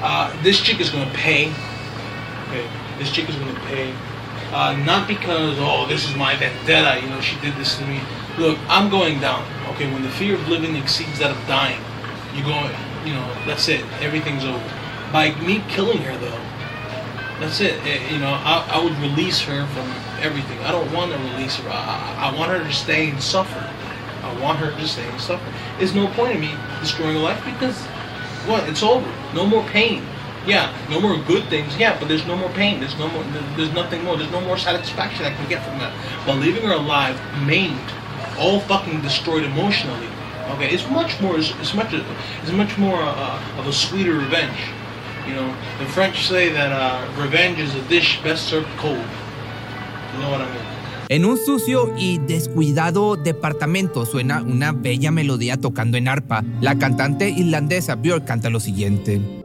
Uh, this chick is gonna pay. Okay, this chick is gonna pay. Uh, not because oh this is my vendetta, you know she did this to me. Look, I'm going down. Okay, when the fear of living exceeds that of dying, you go, you know, that's it. Everything's over. By me killing her though, that's it. Eh, you know, I, I would release her from everything. I don't want to release her. I, I want her to stay and suffer. I want her to stay and suffer. There's no point in me destroying her life because what? It's over. No more pain. Yeah, no more good things. Yeah, but there's no more pain. There's no more. There's nothing more. There's no more satisfaction I can get from that. But leaving her alive, maimed, all fucking destroyed emotionally. Okay, it's much more. It's, it's much. It's much more uh, of a sweeter revenge. You know, the French say that uh, revenge is a dish best served cold. You know what I mean? En un sucio y descuidado departamento suena una bella melodía tocando en arpa. La cantante irlandesa Björk canta lo siguiente.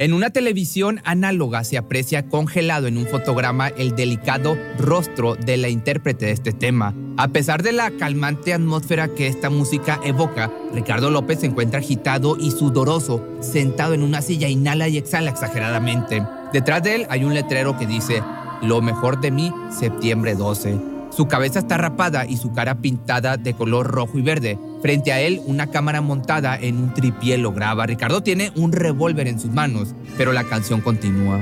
En una televisión análoga se aprecia congelado en un fotograma el delicado rostro de la intérprete de este tema. A pesar de la calmante atmósfera que esta música evoca, Ricardo López se encuentra agitado y sudoroso, sentado en una silla, inhala y exhala exageradamente. Detrás de él hay un letrero que dice, Lo mejor de mí, septiembre 12. Su cabeza está rapada y su cara pintada de color rojo y verde. Frente a él, una cámara montada en un tripié lo graba. Ricardo tiene un revólver en sus manos, pero la canción continúa.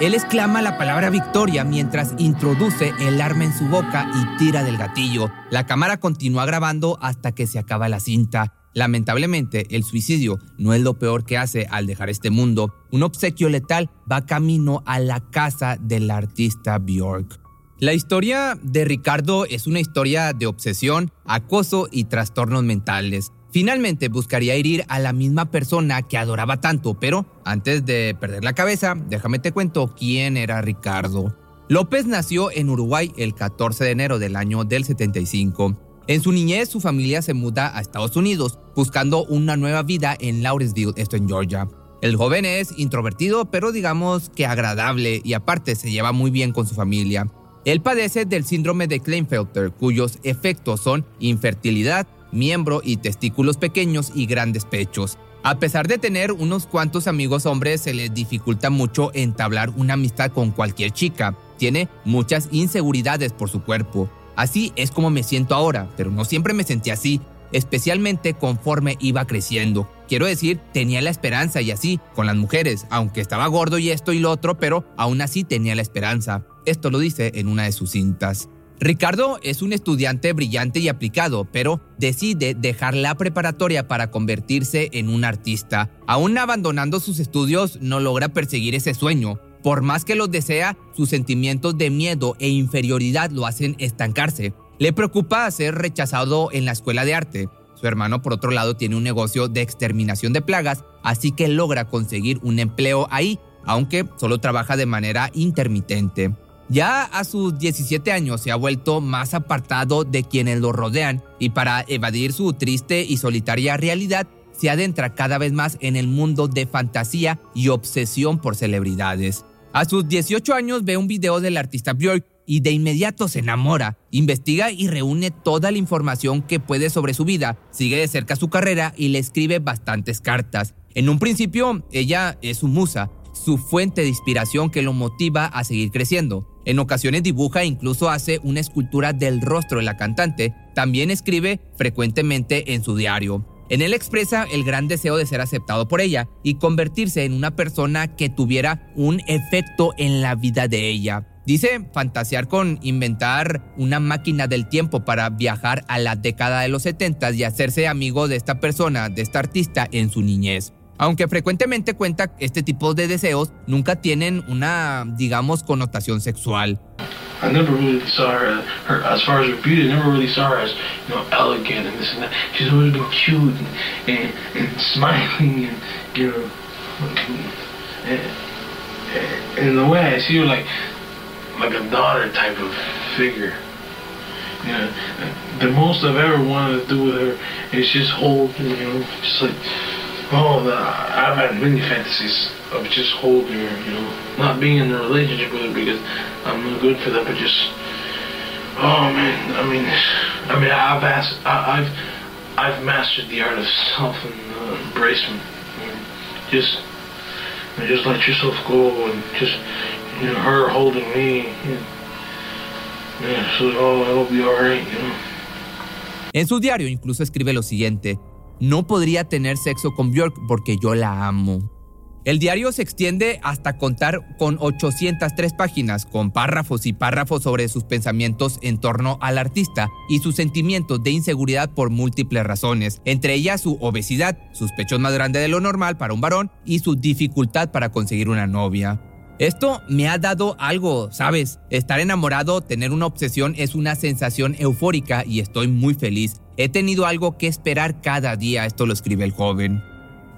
Él exclama la palabra victoria mientras introduce el arma en su boca y tira del gatillo. La cámara continúa grabando hasta que se acaba la cinta. Lamentablemente, el suicidio no es lo peor que hace al dejar este mundo. Un obsequio letal va camino a la casa del artista Bjork. La historia de Ricardo es una historia de obsesión, acoso y trastornos mentales. Finalmente buscaría herir a la misma persona que adoraba tanto, pero antes de perder la cabeza, déjame te cuento quién era Ricardo. López nació en Uruguay el 14 de enero del año del 75. En su niñez, su familia se muda a Estados Unidos, buscando una nueva vida en Lawrenceville, esto en Georgia. El joven es introvertido, pero digamos que agradable y aparte se lleva muy bien con su familia. Él padece del síndrome de Klinefelter, cuyos efectos son infertilidad, miembro y testículos pequeños y grandes pechos. A pesar de tener unos cuantos amigos hombres, se le dificulta mucho entablar una amistad con cualquier chica. Tiene muchas inseguridades por su cuerpo. Así es como me siento ahora, pero no siempre me sentí así, especialmente conforme iba creciendo. Quiero decir, tenía la esperanza y así, con las mujeres, aunque estaba gordo y esto y lo otro, pero aún así tenía la esperanza. Esto lo dice en una de sus cintas. Ricardo es un estudiante brillante y aplicado, pero decide dejar la preparatoria para convertirse en un artista. Aún abandonando sus estudios, no logra perseguir ese sueño. Por más que los desea, sus sentimientos de miedo e inferioridad lo hacen estancarse. Le preocupa ser rechazado en la escuela de arte. Su hermano, por otro lado, tiene un negocio de exterminación de plagas, así que logra conseguir un empleo ahí, aunque solo trabaja de manera intermitente. Ya a sus 17 años se ha vuelto más apartado de quienes lo rodean y para evadir su triste y solitaria realidad se adentra cada vez más en el mundo de fantasía y obsesión por celebridades. A sus 18 años ve un video del artista Björk y de inmediato se enamora, investiga y reúne toda la información que puede sobre su vida, sigue de cerca su carrera y le escribe bastantes cartas. En un principio, ella es su musa, su fuente de inspiración que lo motiva a seguir creciendo. En ocasiones dibuja e incluso hace una escultura del rostro de la cantante. También escribe frecuentemente en su diario. En él expresa el gran deseo de ser aceptado por ella y convertirse en una persona que tuviera un efecto en la vida de ella. Dice fantasear con inventar una máquina del tiempo para viajar a la década de los 70 y hacerse amigo de esta persona, de esta artista en su niñez. Aunque frecuentemente cuenta este tipo de deseos, nunca tienen una, digamos, connotación sexual. I never really saw her, uh, her as far as her beauty. I never really saw her as you know elegant and this and that. She's always been cute and, and, and smiling and you know. And, and the way I see her, like like a daughter type of figure. You know, the most I've ever wanted to do with her is just hold, you know, just like oh, I've had many fantasies of just holding her, you know, not being in a relationship with her because I'm no good for that, but just, oh man, I mean, I mean, I've asked, I, I've, mastered the art of self uh, embracement. Just, just let yourself go and just, you know, her holding me. You know, so oh, it'll be you know. En su diario incluso escribe lo siguiente. No podría tener sexo con Björk porque yo la amo. El diario se extiende hasta contar con 803 páginas, con párrafos y párrafos sobre sus pensamientos en torno al artista y sus sentimientos de inseguridad por múltiples razones, entre ellas su obesidad, sus pechos más grandes de lo normal para un varón y su dificultad para conseguir una novia. Esto me ha dado algo, ¿sabes? Estar enamorado, tener una obsesión es una sensación eufórica y estoy muy feliz. He tenido algo que esperar cada día, esto lo escribe el joven.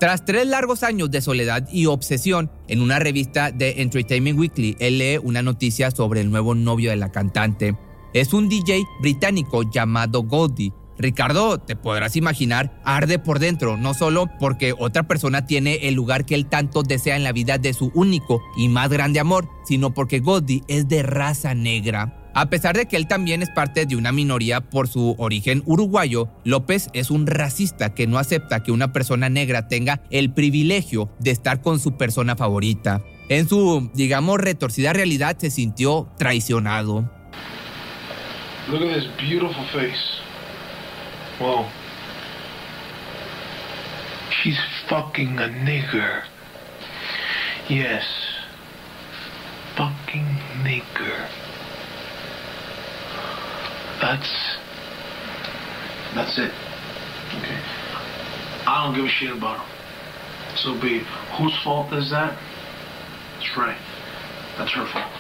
Tras tres largos años de soledad y obsesión, en una revista de Entertainment Weekly, él lee una noticia sobre el nuevo novio de la cantante. Es un DJ británico llamado Goldie, Ricardo, te podrás imaginar, arde por dentro, no solo porque otra persona tiene el lugar que él tanto desea en la vida de su único y más grande amor, sino porque Goldie es de raza negra. A pesar de que él también es parte de una minoría por su origen uruguayo, López es un racista que no acepta que una persona negra tenga el privilegio de estar con su persona favorita. En su, digamos, retorcida realidad se sintió traicionado. Look at this beautiful face. Whoa. She's fucking a nigger. Yes. Fucking nigger. That's. That's it. Okay. I don't give a shit about him. So be whose fault is that? That's right. That's her fault.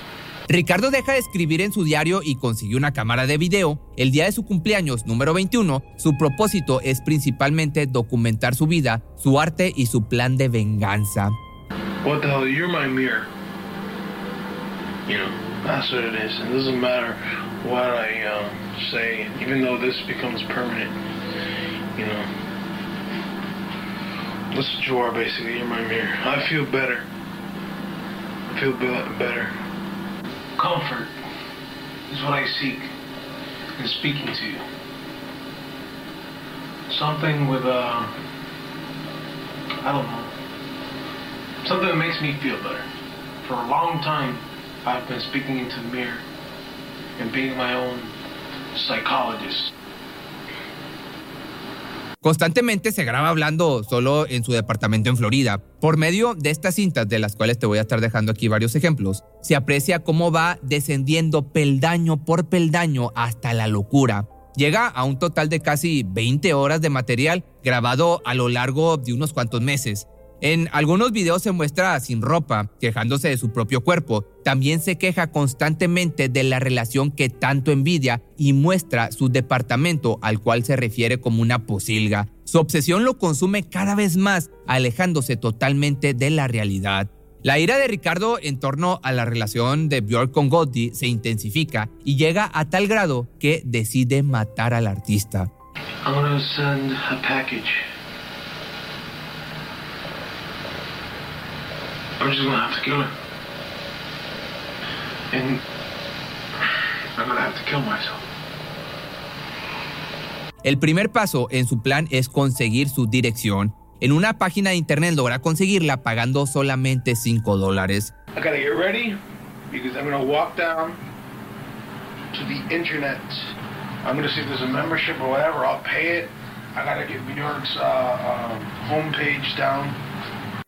Ricardo deja de escribir en su diario y consiguió una cámara de video. El día de su cumpleaños número 21, su propósito es principalmente documentar su vida, su arte y su plan de venganza. What the hell? You're my mirror. You know, that's what it is. It doesn't matter what I um, say, even though this becomes permanent. You know, that's what you are basically. You're my mirror. I feel better. I feel be- better. Comfort is what I seek in speaking to you. Something with uh, I don't know, something that makes me feel better. For a long time, I've been speaking into the mirror being my. Constantemente se graba hablando solo en su departamento en Florida. Por medio de estas cintas, de las cuales te voy a estar dejando aquí varios ejemplos, se aprecia cómo va descendiendo peldaño por peldaño hasta la locura. Llega a un total de casi 20 horas de material grabado a lo largo de unos cuantos meses. En algunos videos se muestra sin ropa, quejándose de su propio cuerpo. También se queja constantemente de la relación que tanto envidia y muestra su departamento al cual se refiere como una posilga. Su obsesión lo consume cada vez más, alejándose totalmente de la realidad. La ira de Ricardo en torno a la relación de Björk con Gotti se intensifica y llega a tal grado que decide matar al artista. I'm just gonna have to kill her. And I'm gonna have to kill myself. El primer paso en su plan es conseguir su dirección. En una página de internet logra conseguirla pagando solamente 5 dólares. I gotta get ready because I'm gonna walk down to the internet. I'm gonna see if there's a membership or whatever. I'll pay it. I gotta get Bjork's uh, um, homepage down.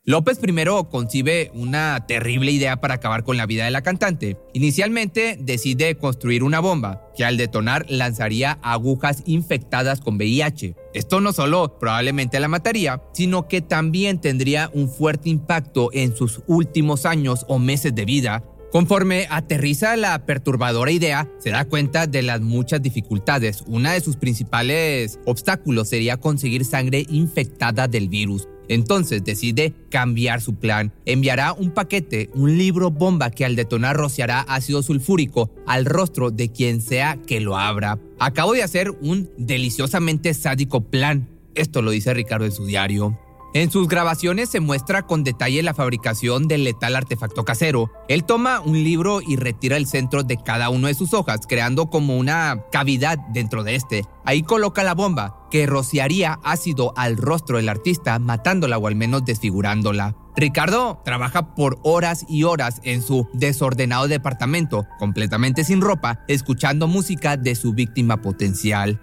López primero concibe una terrible idea para acabar con la vida de la cantante. Inicialmente decide construir una bomba que al detonar lanzaría agujas infectadas con VIH. Esto no solo probablemente la mataría, sino que también tendría un fuerte impacto en sus últimos años o meses de vida. Conforme aterriza la perturbadora idea, se da cuenta de las muchas dificultades. Una de sus principales obstáculos sería conseguir sangre infectada del virus. Entonces decide cambiar su plan. Enviará un paquete, un libro bomba que al detonar rociará ácido sulfúrico al rostro de quien sea que lo abra. Acabo de hacer un deliciosamente sádico plan. Esto lo dice Ricardo en su diario. En sus grabaciones se muestra con detalle la fabricación del letal artefacto casero. Él toma un libro y retira el centro de cada una de sus hojas, creando como una cavidad dentro de este. Ahí coloca la bomba, que rociaría ácido al rostro del artista, matándola o al menos desfigurándola. Ricardo trabaja por horas y horas en su desordenado departamento, completamente sin ropa, escuchando música de su víctima potencial.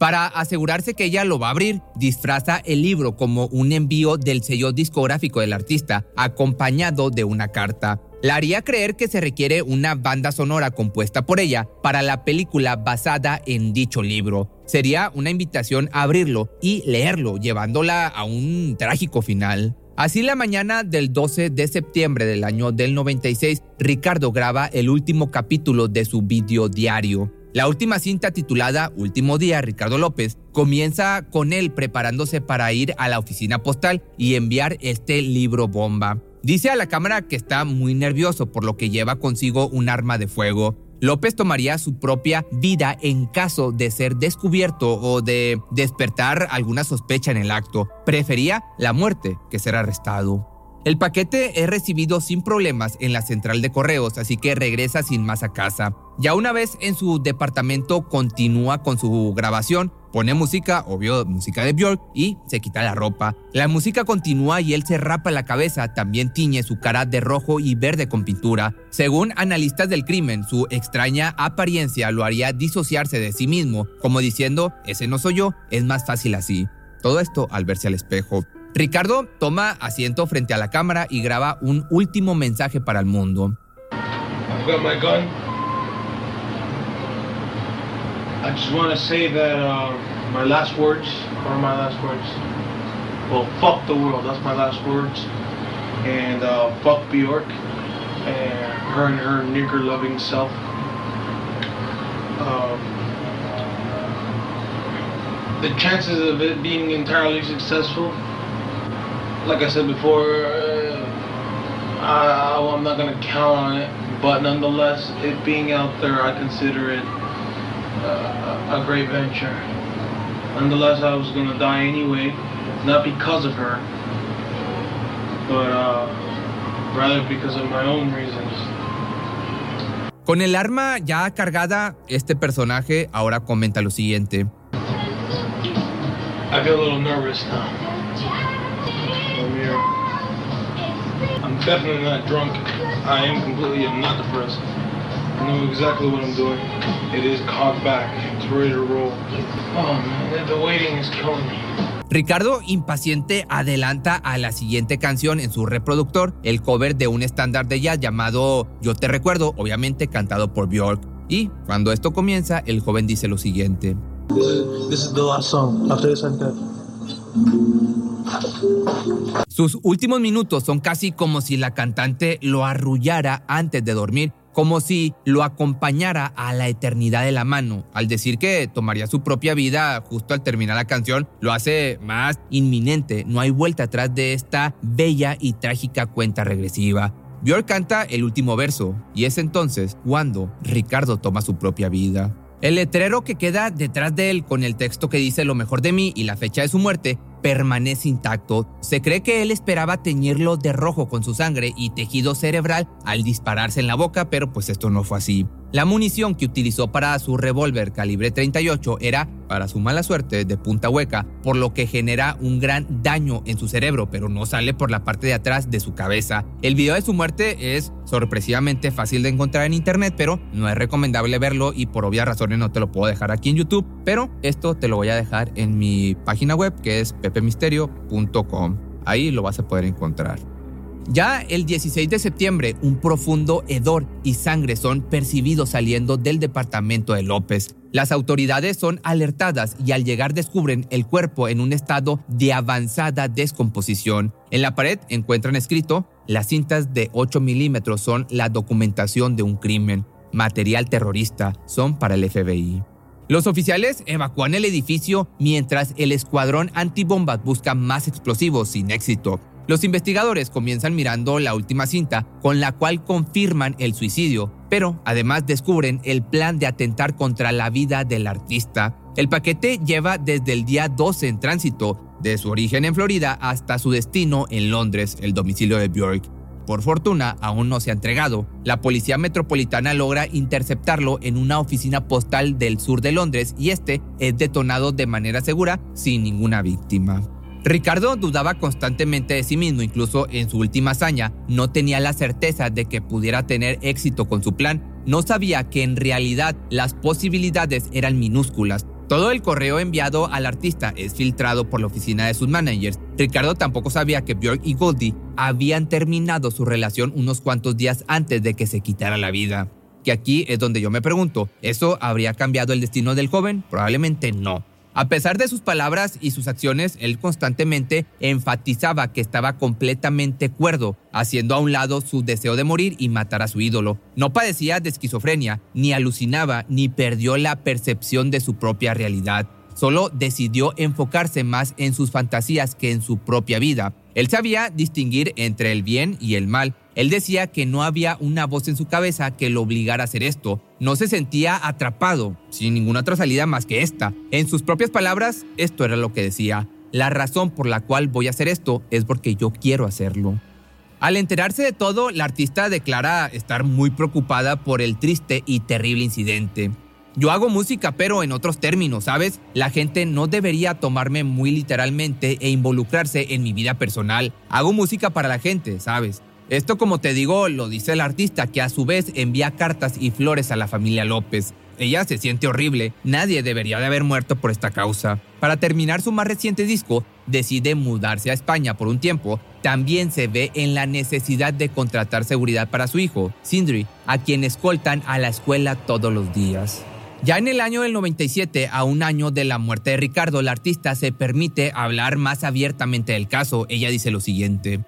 Para asegurarse que ella lo va a abrir, disfraza el libro como un envío del sello discográfico del artista, acompañado de una carta. La haría creer que se requiere una banda sonora compuesta por ella para la película basada en dicho libro. Sería una invitación a abrirlo y leerlo, llevándola a un trágico final. Así la mañana del 12 de septiembre del año del 96, Ricardo graba el último capítulo de su video diario. La última cinta titulada Último Día, Ricardo López, comienza con él preparándose para ir a la oficina postal y enviar este libro bomba. Dice a la cámara que está muy nervioso por lo que lleva consigo un arma de fuego. López tomaría su propia vida en caso de ser descubierto o de despertar alguna sospecha en el acto. Prefería la muerte que ser arrestado. El paquete es recibido sin problemas en la central de correos, así que regresa sin más a casa. Ya una vez en su departamento continúa con su grabación, pone música, obvio música de Björk, y se quita la ropa. La música continúa y él se rapa la cabeza, también tiñe su cara de rojo y verde con pintura. Según analistas del crimen, su extraña apariencia lo haría disociarse de sí mismo, como diciendo, ese no soy yo, es más fácil así. Todo esto al verse al espejo. Ricardo toma asiento frente a la cámara y graba un último mensaje para el mundo. I've got my gun. I just want to say that uh, my last words are my last words. Well, fuck the world. That's my last words. And uh, fuck Bjork and her and her nigger loving self. Um, the chances of it being entirely successful like I said before, uh, I, I'm not gonna count on it. But nonetheless, it being out there, I consider it uh, a great venture. Nonetheless, I was gonna die anyway, not because of her, but uh, rather because of my own reasons. Con el arma ya cargada, este personaje ahora comenta lo siguiente. I feel a little nervous now. Definitely not drunk. I am completely not depressed. I know exactly what I'm doing. It is cocked back. It's ready to roll. Oh man, the waiting is killing me. Ricardo, impaciente, adelanta a la siguiente canción en su reproductor, el cover de un estándar de jazz llamado Yo te recuerdo, obviamente cantado por Björk. Y cuando esto comienza, el joven dice lo siguiente. This is, this is the last song. After this, I'm dead. Sus últimos minutos son casi como si la cantante lo arrullara antes de dormir, como si lo acompañara a la eternidad de la mano. Al decir que tomaría su propia vida justo al terminar la canción, lo hace más inminente. No hay vuelta atrás de esta bella y trágica cuenta regresiva. Björk canta el último verso, y es entonces cuando Ricardo toma su propia vida. El letrero que queda detrás de él con el texto que dice lo mejor de mí y la fecha de su muerte permanece intacto. Se cree que él esperaba teñirlo de rojo con su sangre y tejido cerebral al dispararse en la boca, pero pues esto no fue así. La munición que utilizó para su revólver calibre 38 era, para su mala suerte, de punta hueca, por lo que genera un gran daño en su cerebro, pero no sale por la parte de atrás de su cabeza. El video de su muerte es sorpresivamente fácil de encontrar en internet, pero no es recomendable verlo y por obvias razones no te lo puedo dejar aquí en YouTube, pero esto te lo voy a dejar en mi página web que es pepemisterio.com. Ahí lo vas a poder encontrar. Ya el 16 de septiembre, un profundo hedor y sangre son percibidos saliendo del departamento de López. Las autoridades son alertadas y al llegar descubren el cuerpo en un estado de avanzada descomposición. En la pared encuentran escrito, las cintas de 8 milímetros son la documentación de un crimen. Material terrorista son para el FBI. Los oficiales evacúan el edificio mientras el escuadrón antibombas busca más explosivos sin éxito. Los investigadores comienzan mirando la última cinta con la cual confirman el suicidio, pero además descubren el plan de atentar contra la vida del artista. El paquete lleva desde el día 12 en tránsito, de su origen en Florida hasta su destino en Londres, el domicilio de Björk. Por fortuna, aún no se ha entregado. La policía metropolitana logra interceptarlo en una oficina postal del sur de Londres y este es detonado de manera segura sin ninguna víctima. Ricardo dudaba constantemente de sí mismo, incluso en su última hazaña, no tenía la certeza de que pudiera tener éxito con su plan, no sabía que en realidad las posibilidades eran minúsculas. Todo el correo enviado al artista es filtrado por la oficina de sus managers. Ricardo tampoco sabía que Björk y Goldie habían terminado su relación unos cuantos días antes de que se quitara la vida. Que aquí es donde yo me pregunto, ¿eso habría cambiado el destino del joven? Probablemente no. A pesar de sus palabras y sus acciones, él constantemente enfatizaba que estaba completamente cuerdo, haciendo a un lado su deseo de morir y matar a su ídolo. No padecía de esquizofrenia, ni alucinaba, ni perdió la percepción de su propia realidad. Solo decidió enfocarse más en sus fantasías que en su propia vida. Él sabía distinguir entre el bien y el mal. Él decía que no había una voz en su cabeza que lo obligara a hacer esto. No se sentía atrapado, sin ninguna otra salida más que esta. En sus propias palabras, esto era lo que decía. La razón por la cual voy a hacer esto es porque yo quiero hacerlo. Al enterarse de todo, la artista declara estar muy preocupada por el triste y terrible incidente. Yo hago música, pero en otros términos, ¿sabes? La gente no debería tomarme muy literalmente e involucrarse en mi vida personal. Hago música para la gente, ¿sabes? Esto, como te digo, lo dice el artista, que a su vez envía cartas y flores a la familia López. Ella se siente horrible, nadie debería de haber muerto por esta causa. Para terminar su más reciente disco, decide mudarse a España por un tiempo. También se ve en la necesidad de contratar seguridad para su hijo, Sindri, a quien escoltan a la escuela todos los días. Ya en el año del 97, a un año de la muerte de Ricardo, la artista se permite hablar más abiertamente del caso. Ella dice lo siguiente.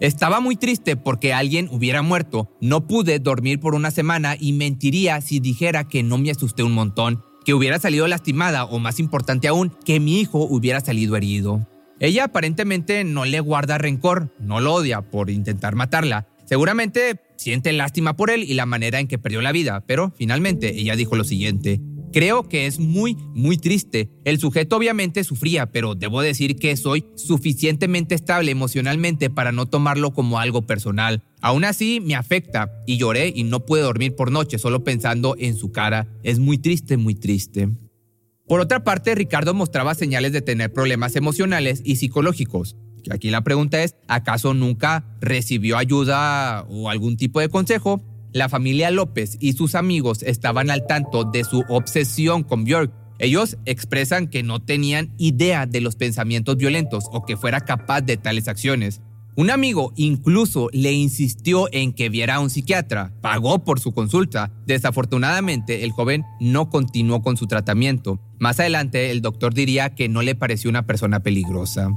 Estaba muy triste porque alguien hubiera muerto. No pude dormir por una semana y mentiría si dijera que no me asusté un montón, que hubiera salido lastimada o más importante aún, que mi hijo hubiera salido herido. Ella aparentemente no le guarda rencor, no lo odia por intentar matarla. Seguramente siente lástima por él y la manera en que perdió la vida, pero finalmente ella dijo lo siguiente. Creo que es muy, muy triste. El sujeto obviamente sufría, pero debo decir que soy suficientemente estable emocionalmente para no tomarlo como algo personal. Aún así, me afecta y lloré y no pude dormir por noche solo pensando en su cara. Es muy triste, muy triste. Por otra parte, Ricardo mostraba señales de tener problemas emocionales y psicológicos. Aquí la pregunta es, ¿acaso nunca recibió ayuda o algún tipo de consejo? La familia López y sus amigos estaban al tanto de su obsesión con Björk. Ellos expresan que no tenían idea de los pensamientos violentos o que fuera capaz de tales acciones. Un amigo incluso le insistió en que viera a un psiquiatra, pagó por su consulta. Desafortunadamente, el joven no continuó con su tratamiento. Más adelante, el doctor diría que no le pareció una persona peligrosa.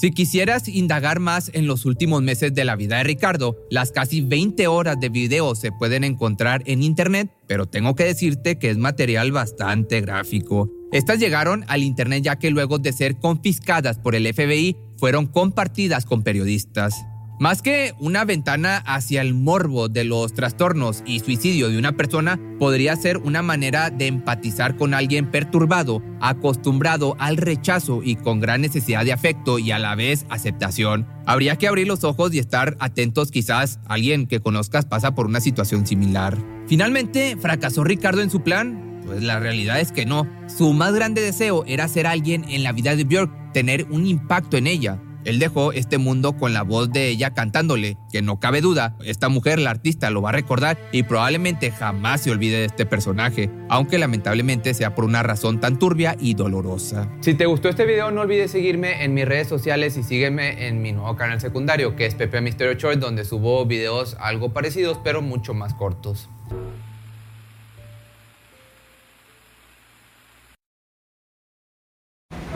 Si quisieras indagar más en los últimos meses de la vida de Ricardo, las casi 20 horas de video se pueden encontrar en internet, pero tengo que decirte que es material bastante gráfico. Estas llegaron al internet ya que luego de ser confiscadas por el FBI fueron compartidas con periodistas. Más que una ventana hacia el morbo de los trastornos y suicidio de una persona, podría ser una manera de empatizar con alguien perturbado, acostumbrado al rechazo y con gran necesidad de afecto y a la vez aceptación. Habría que abrir los ojos y estar atentos quizás alguien que conozcas pasa por una situación similar. Finalmente, ¿fracasó Ricardo en su plan? Pues la realidad es que no. Su más grande deseo era ser alguien en la vida de Björk, tener un impacto en ella. Él dejó este mundo con la voz de ella cantándole, que no cabe duda, esta mujer, la artista, lo va a recordar y probablemente jamás se olvide de este personaje, aunque lamentablemente sea por una razón tan turbia y dolorosa. Si te gustó este video, no olvides seguirme en mis redes sociales y sígueme en mi nuevo canal secundario, que es Pepe Misterio Short, donde subo videos algo parecidos, pero mucho más cortos.